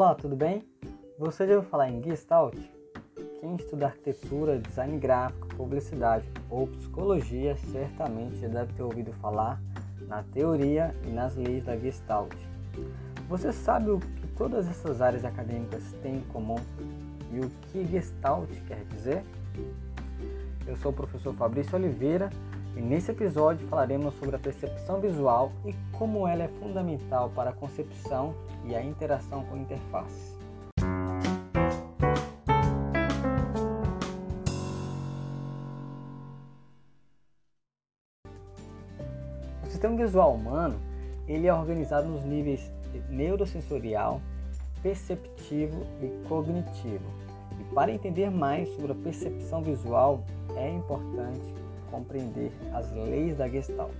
Olá, tudo bem? Você já ouviu falar em Gestalt? Quem estuda arquitetura, design gráfico, publicidade ou psicologia certamente já deve ter ouvido falar na teoria e nas leis da Gestalt. Você sabe o que todas essas áreas acadêmicas têm em comum e o que Gestalt quer dizer? Eu sou o professor Fabrício Oliveira e nesse episódio falaremos sobre a percepção visual e como ela é fundamental para a concepção e a interação com interfaces. O sistema visual humano ele é organizado nos níveis neurosensorial, perceptivo e cognitivo. E para entender mais sobre a percepção visual, é importante compreender as leis da Gestalt.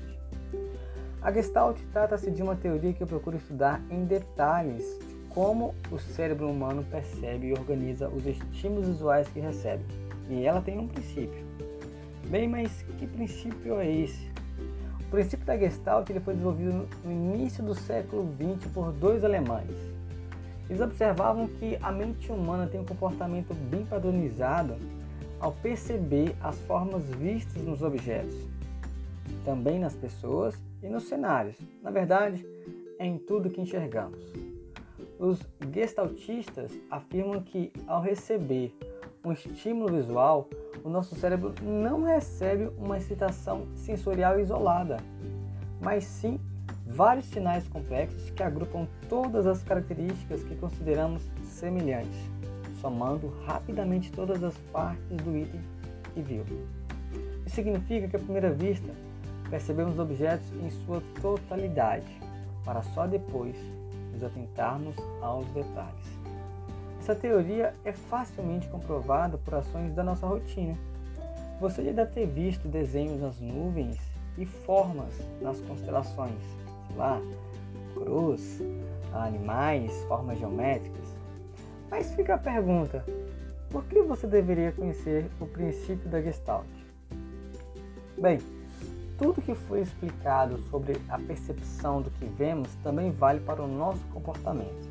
A Gestalt trata-se de uma teoria que procura estudar em detalhes como o cérebro humano percebe e organiza os estímulos visuais que recebe. E ela tem um princípio. Bem, mas que princípio é esse? O princípio da Gestalt ele foi desenvolvido no início do século XX por dois alemães. Eles observavam que a mente humana tem um comportamento bem padronizado ao perceber as formas vistas nos objetos, também nas pessoas e nos cenários. Na verdade, é em tudo que enxergamos. Os gestaltistas afirmam que ao receber um estímulo visual, o nosso cérebro não recebe uma excitação sensorial isolada, mas sim vários sinais complexos que agrupam todas as características que consideramos semelhantes somando rapidamente todas as partes do item que viu. Isso significa que à primeira vista percebemos objetos em sua totalidade, para só depois nos atentarmos aos detalhes. Essa teoria é facilmente comprovada por ações da nossa rotina. Você já deve ter visto desenhos nas nuvens e formas nas constelações, sei lá, cruz, animais, formas geométricas. Mas fica a pergunta: por que você deveria conhecer o princípio da Gestalt? Bem, tudo que foi explicado sobre a percepção do que vemos também vale para o nosso comportamento.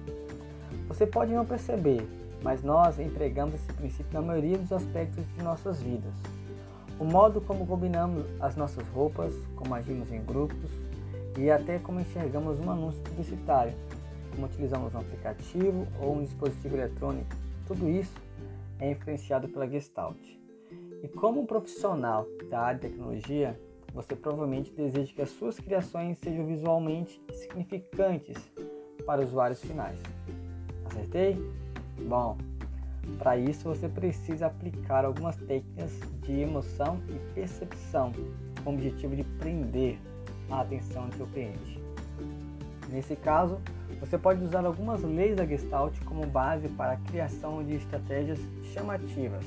Você pode não perceber, mas nós empregamos esse princípio na maioria dos aspectos de nossas vidas. O modo como combinamos as nossas roupas, como agimos em grupos e até como enxergamos um anúncio publicitário como utilizamos um aplicativo ou um dispositivo eletrônico, tudo isso é influenciado pela Gestalt. E como um profissional da área de tecnologia, você provavelmente deseja que as suas criações sejam visualmente significantes para usuários finais. Acertei? Bom, para isso você precisa aplicar algumas técnicas de emoção e percepção com o objetivo de prender a atenção do seu cliente. Nesse caso, você pode usar algumas leis da Gestalt como base para a criação de estratégias chamativas,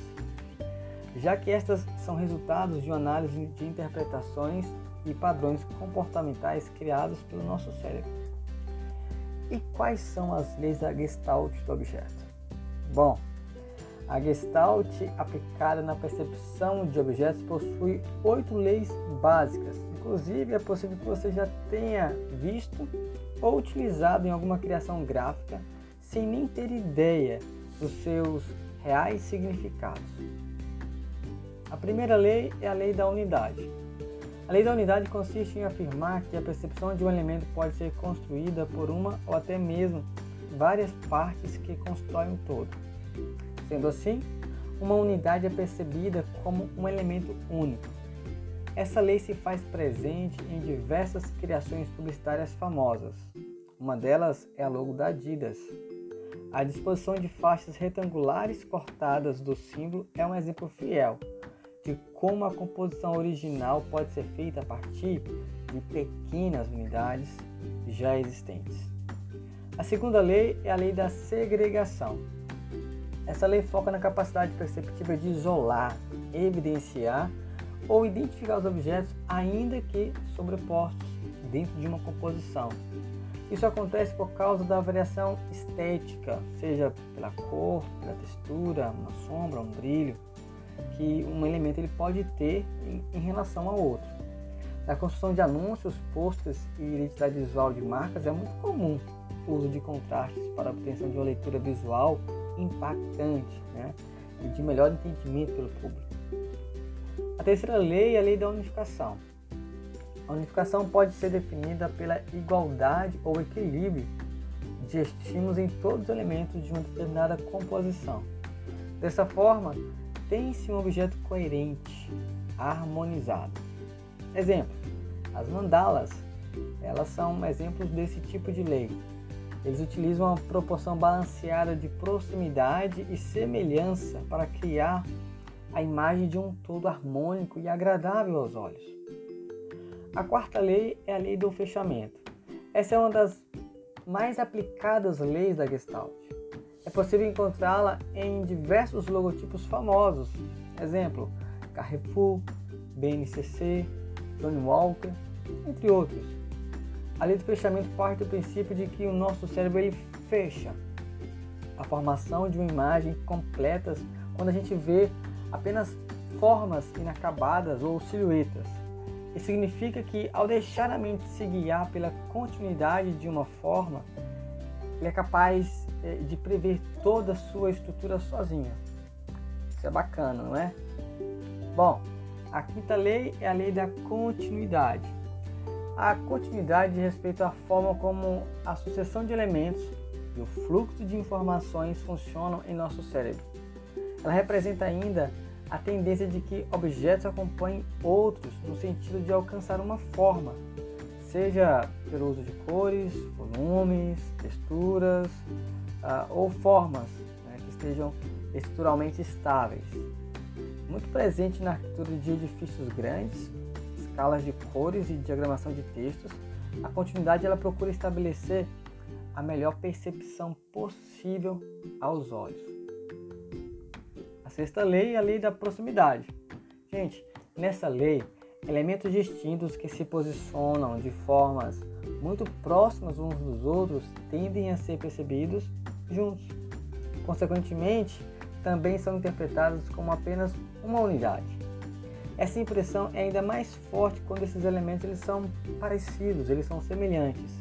já que estas são resultados de uma análise de interpretações e padrões comportamentais criados pelo nosso cérebro. E quais são as leis da Gestalt do objeto? Bom, a Gestalt aplicada na percepção de objetos possui oito leis básicas. Inclusive, é possível que você já tenha visto ou utilizado em alguma criação gráfica sem nem ter ideia dos seus reais significados. A primeira lei é a lei da unidade. A lei da unidade consiste em afirmar que a percepção de um elemento pode ser construída por uma ou até mesmo várias partes que constroem um todo. Sendo assim, uma unidade é percebida como um elemento único. Essa lei se faz presente em diversas criações publicitárias famosas. Uma delas é a logo da Adidas. A disposição de faixas retangulares cortadas do símbolo é um exemplo fiel de como a composição original pode ser feita a partir de pequenas unidades já existentes. A segunda lei é a lei da segregação. Essa lei foca na capacidade perceptiva de isolar, evidenciar ou identificar os objetos, ainda que sobrepostos dentro de uma composição. Isso acontece por causa da variação estética, seja pela cor, pela textura, uma sombra, um brilho, que um elemento ele pode ter em, em relação ao outro. Na construção de anúncios, posters e identidade visual de marcas é muito comum uso de contrastes para a obtenção de uma leitura visual impactante né? e de melhor entendimento pelo público. A terceira lei é a lei da unificação. A unificação pode ser definida pela igualdade ou equilíbrio de estímulos em todos os elementos de uma determinada composição. Dessa forma, tem-se um objeto coerente, harmonizado. Exemplo: as mandalas, elas são exemplos desse tipo de lei. Eles utilizam uma proporção balanceada de proximidade e semelhança para criar a imagem de um todo harmônico e agradável aos olhos. A quarta lei é a lei do fechamento. Essa é uma das mais aplicadas leis da Gestalt. É possível encontrá-la em diversos logotipos famosos, exemplo, Carrefour, BNCC, Johnny Walker, entre outros. A lei do fechamento parte do princípio de que o nosso cérebro ele fecha a formação de uma imagem completa quando a gente vê apenas formas inacabadas ou silhuetas. Isso significa que, ao deixar a mente se guiar pela continuidade de uma forma, ele é capaz eh, de prever toda a sua estrutura sozinha. Isso é bacana, não é? Bom, a quinta lei é a lei da continuidade. A continuidade diz respeito à forma como a sucessão de elementos e o fluxo de informações funcionam em nosso cérebro. Ela representa ainda a tendência de que objetos acompanhem outros no sentido de alcançar uma forma, seja pelo uso de cores, volumes, texturas uh, ou formas né, que estejam estruturalmente estáveis. Muito presente na arquitetura de edifícios grandes, escalas de cores e diagramação de textos, a continuidade ela procura estabelecer a melhor percepção possível aos olhos sexta lei é a lei da proximidade. Gente, nessa lei, elementos distintos que se posicionam de formas muito próximas uns dos outros tendem a ser percebidos juntos. Consequentemente, também são interpretados como apenas uma unidade. Essa impressão é ainda mais forte quando esses elementos eles são parecidos, eles são semelhantes.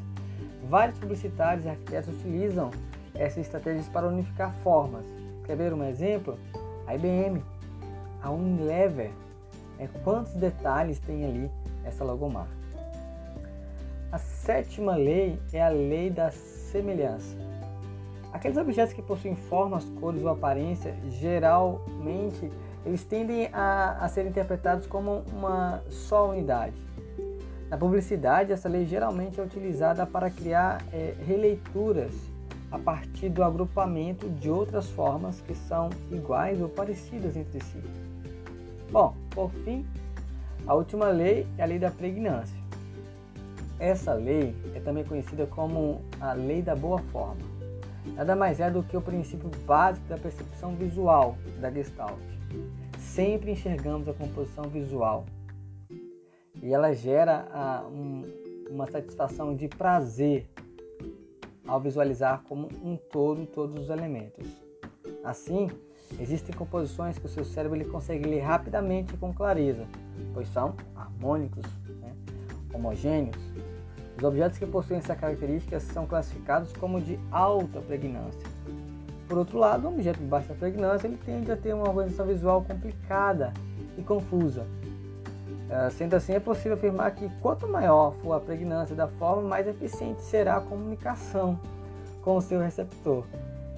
Vários publicitários e arquitetos utilizam essas estratégias para unificar formas. Quer ver um exemplo? A IBM, a Unilever. É, quantos detalhes tem ali essa logomarca? A sétima lei é a lei da semelhança. Aqueles objetos que possuem formas, cores ou aparência, geralmente eles tendem a, a ser interpretados como uma só unidade. Na publicidade, essa lei geralmente é utilizada para criar é, releituras a partir do agrupamento de outras formas que são iguais ou parecidas entre si. Bom, por fim, a última lei é a lei da pregnância. Essa lei é também conhecida como a lei da boa forma. Nada mais é do que o princípio básico da percepção visual da Gestalt. Sempre enxergamos a composição visual e ela gera ah, um, uma satisfação de prazer ao visualizar como um todo todos os elementos. Assim, existem composições que o seu cérebro ele consegue ler rapidamente e com clareza, pois são harmônicos, né? homogêneos. Os objetos que possuem essa característica são classificados como de alta pregnância. Por outro lado, um objeto de baixa pregnância ele tende a ter uma organização visual complicada e confusa, sendo assim, é possível afirmar que quanto maior for a pregnância da forma, mais eficiente será a comunicação com o seu receptor.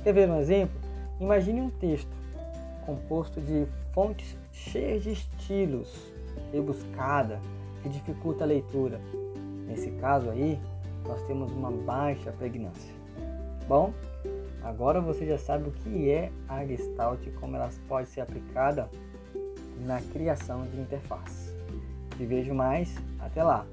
Quer ver um exemplo? Imagine um texto composto de fontes cheias de estilos, rebuscada, que dificulta a leitura. Nesse caso aí, nós temos uma baixa pregnância. Bom, agora você já sabe o que é a Gestalt e como ela pode ser aplicada na criação de interface. Te vejo mais. Até lá!